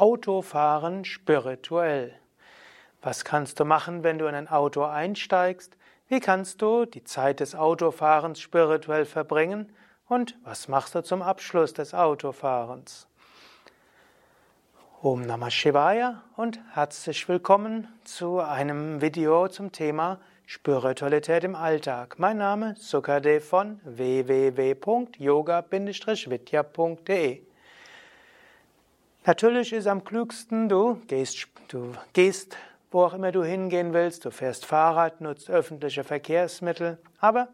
Autofahren spirituell. Was kannst du machen, wenn du in ein Auto einsteigst? Wie kannst du die Zeit des Autofahrens spirituell verbringen? Und was machst du zum Abschluss des Autofahrens? Om Namah Shivaya und herzlich willkommen zu einem Video zum Thema Spiritualität im Alltag. Mein Name Sukadev von www.yoga-vidya.de Natürlich ist am klügsten, du gehst, du gehst, wo auch immer du hingehen willst, du fährst Fahrrad, nutzt öffentliche Verkehrsmittel, aber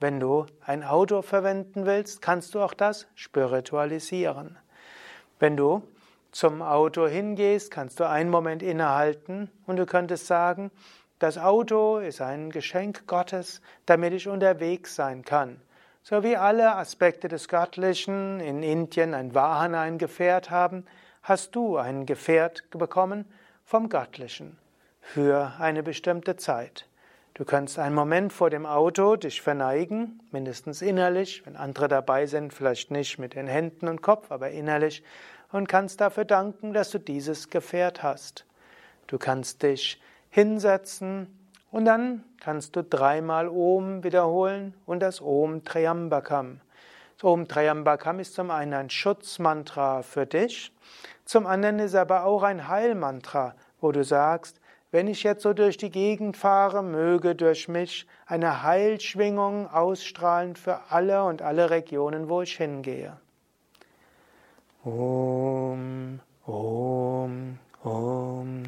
wenn du ein Auto verwenden willst, kannst du auch das spiritualisieren. Wenn du zum Auto hingehst, kannst du einen Moment innehalten und du könntest sagen, das Auto ist ein Geschenk Gottes, damit ich unterwegs sein kann. So wie alle Aspekte des Göttlichen in Indien ein Vahan, ein Gefährt haben, hast du ein Gefährt bekommen vom Göttlichen für eine bestimmte Zeit. Du kannst einen Moment vor dem Auto dich verneigen, mindestens innerlich, wenn andere dabei sind, vielleicht nicht mit den Händen und Kopf, aber innerlich, und kannst dafür danken, dass du dieses Gefährt hast. Du kannst dich hinsetzen und dann kannst du dreimal Om wiederholen und das Om Triambakam. Das Om Triambakam ist zum einen ein Schutzmantra für dich, zum anderen ist aber auch ein Heilmantra, wo du sagst, wenn ich jetzt so durch die Gegend fahre, möge durch mich eine Heilschwingung ausstrahlen für alle und alle Regionen, wo ich hingehe. Om, Om, Om.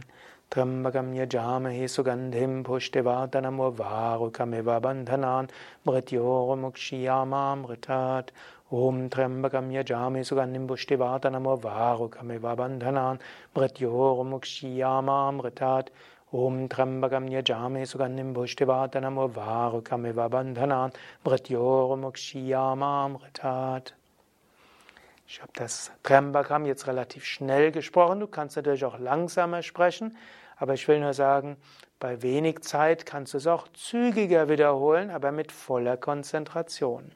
Yajamahe sugandhim pushtivardhanam varukamiva bandhanan mrityomukshiyamamritat Om Trambakam Yajami Sugandhim Pushtivatanamo Varukamiva Bandhanan Mrityomukshiyama Amritat Om Trambakam Yajami Sugandhim Pushtivatanamo Varukamiva Bandhanan Mrityomukshiyama Amritat ich habe das Trambakam jetzt relativ schnell gesprochen. Du kannst natürlich auch langsamer sprechen, aber ich will nur sagen, bei wenig Zeit kannst du es auch zügiger wiederholen, aber mit voller Konzentration.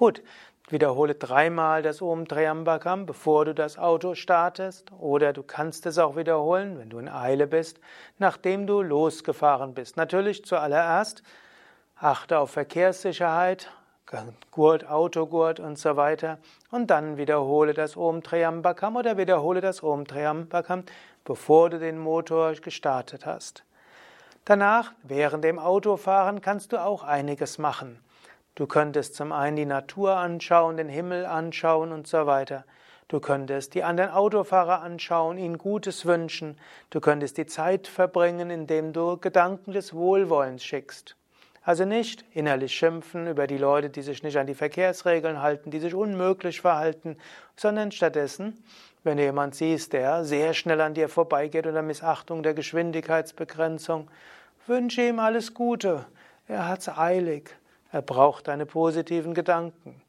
Gut, wiederhole dreimal das Om Triambakam, bevor du das Auto startest. Oder du kannst es auch wiederholen, wenn du in Eile bist, nachdem du losgefahren bist. Natürlich zuallererst achte auf Verkehrssicherheit, Gurt, Autogurt und so weiter. Und dann wiederhole das Om Triambakam oder wiederhole das Om Triambakam, bevor du den Motor gestartet hast. Danach, während dem Autofahren, kannst du auch einiges machen. Du könntest zum einen die Natur anschauen, den Himmel anschauen und so weiter. Du könntest die anderen Autofahrer anschauen, ihnen Gutes wünschen. Du könntest die Zeit verbringen, indem du Gedanken des Wohlwollens schickst. Also nicht innerlich schimpfen über die Leute, die sich nicht an die Verkehrsregeln halten, die sich unmöglich verhalten, sondern stattdessen, wenn du jemand siehst, der sehr schnell an dir vorbeigeht unter Missachtung der Geschwindigkeitsbegrenzung, wünsche ihm alles Gute. Er hat's eilig. Er braucht deine positiven Gedanken.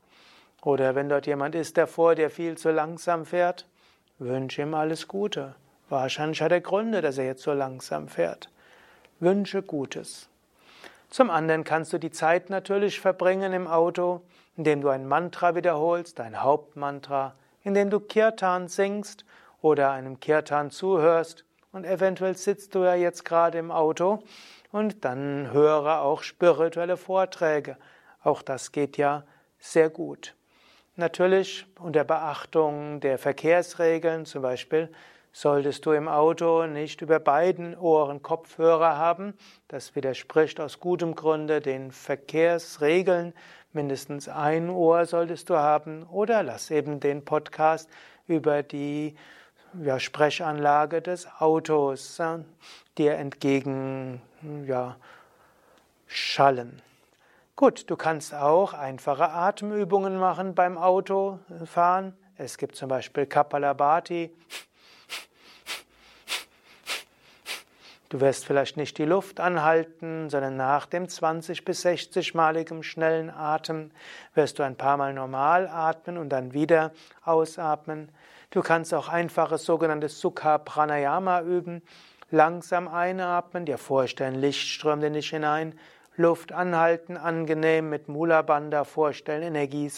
Oder wenn dort jemand ist, der vor dir viel zu langsam fährt, wünsche ihm alles Gute. Wahrscheinlich hat er Gründe, dass er jetzt so langsam fährt. Wünsche Gutes. Zum anderen kannst du die Zeit natürlich verbringen im Auto, indem du ein Mantra wiederholst, dein Hauptmantra, indem du Kirtan singst oder einem Kirtan zuhörst und eventuell sitzt du ja jetzt gerade im Auto und dann höre auch spirituelle Vorträge. Auch das geht ja sehr gut. Natürlich unter Beachtung der Verkehrsregeln, zum Beispiel solltest du im Auto nicht über beiden Ohren Kopfhörer haben. Das widerspricht aus gutem Grunde den Verkehrsregeln. Mindestens ein Ohr solltest du haben oder lass eben den Podcast über die ja, Sprechanlage des Autos äh, dir entgegen ja, schallen. Gut, du kannst auch einfache Atemübungen machen beim Autofahren. Es gibt zum Beispiel Kapalabhati. Du wirst vielleicht nicht die Luft anhalten, sondern nach dem 20 bis 60-maligen schnellen Atem wirst du ein paar Mal normal atmen und dann wieder ausatmen. Du kannst auch einfaches sogenanntes Sukha Pranayama üben. Langsam einatmen, dir vorstellen, Licht strömt in dich hinein. Luft anhalten, angenehm mit Mula Bandha vorstellen, Energie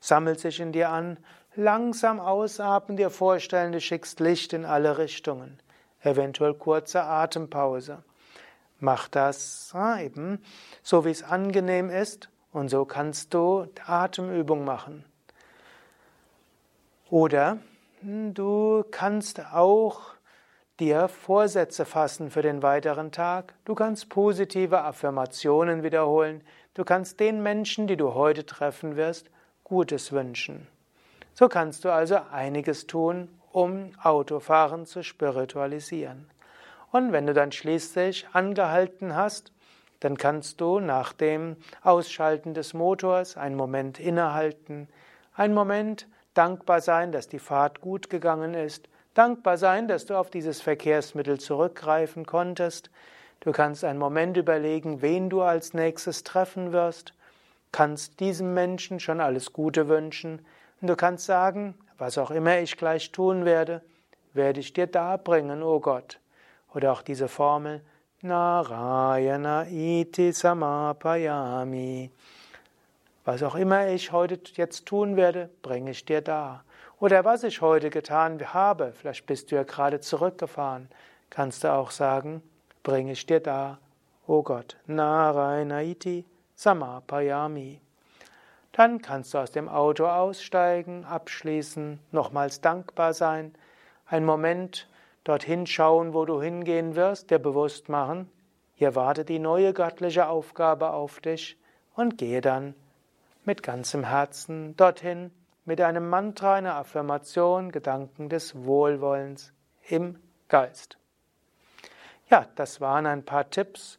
sammelt sich in dir an. langsam ausatmen, dir vorstellen, du schickst Licht in alle Richtungen. Eventuell kurze Atempause. Mach das ja, eben so, wie es angenehm ist, und so kannst du Atemübung machen. Oder du kannst auch dir Vorsätze fassen für den weiteren Tag. Du kannst positive Affirmationen wiederholen. Du kannst den Menschen, die du heute treffen wirst, Gutes wünschen. So kannst du also einiges tun, um Autofahren zu spiritualisieren. Und wenn du dann schließlich angehalten hast, dann kannst du nach dem Ausschalten des Motors einen Moment innehalten, einen Moment dankbar sein, dass die Fahrt gut gegangen ist, dankbar sein, dass du auf dieses Verkehrsmittel zurückgreifen konntest. Du kannst einen Moment überlegen, wen du als nächstes treffen wirst, kannst diesem Menschen schon alles Gute wünschen und du kannst sagen, was auch immer ich gleich tun werde, werde ich dir darbringen, o oh Gott. Oder auch diese Formel Narayana iti samapayami. Was auch immer ich heute jetzt tun werde, bringe ich dir da. Oder was ich heute getan habe, vielleicht bist du ja gerade zurückgefahren, kannst du auch sagen, bringe ich dir da, o oh Gott, Narayana iti samapayami. Dann kannst du aus dem Auto aussteigen, abschließen, nochmals dankbar sein, einen Moment dorthin schauen, wo du hingehen wirst, dir bewusst machen, hier wartet die neue göttliche Aufgabe auf dich und gehe dann mit ganzem Herzen dorthin mit einem Mantra, einer Affirmation, Gedanken des Wohlwollens im Geist. Ja, das waren ein paar Tipps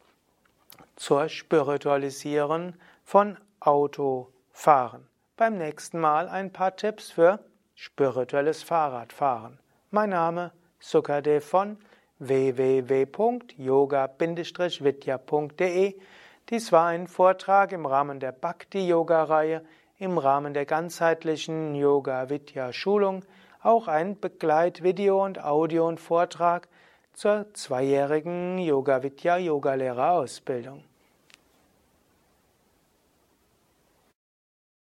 zur Spiritualisieren von Autofahren. Beim nächsten Mal ein paar Tipps für spirituelles Fahrradfahren. Mein Name Sukadev von www.yoga-vidya.de. Dies war ein Vortrag im Rahmen der Bhakti-Yoga-Reihe, im Rahmen der ganzheitlichen Yoga-Vidya-Schulung, auch ein Begleitvideo und Audio und Vortrag zur zweijährigen Yoga-Vidya-Yogalehrerausbildung.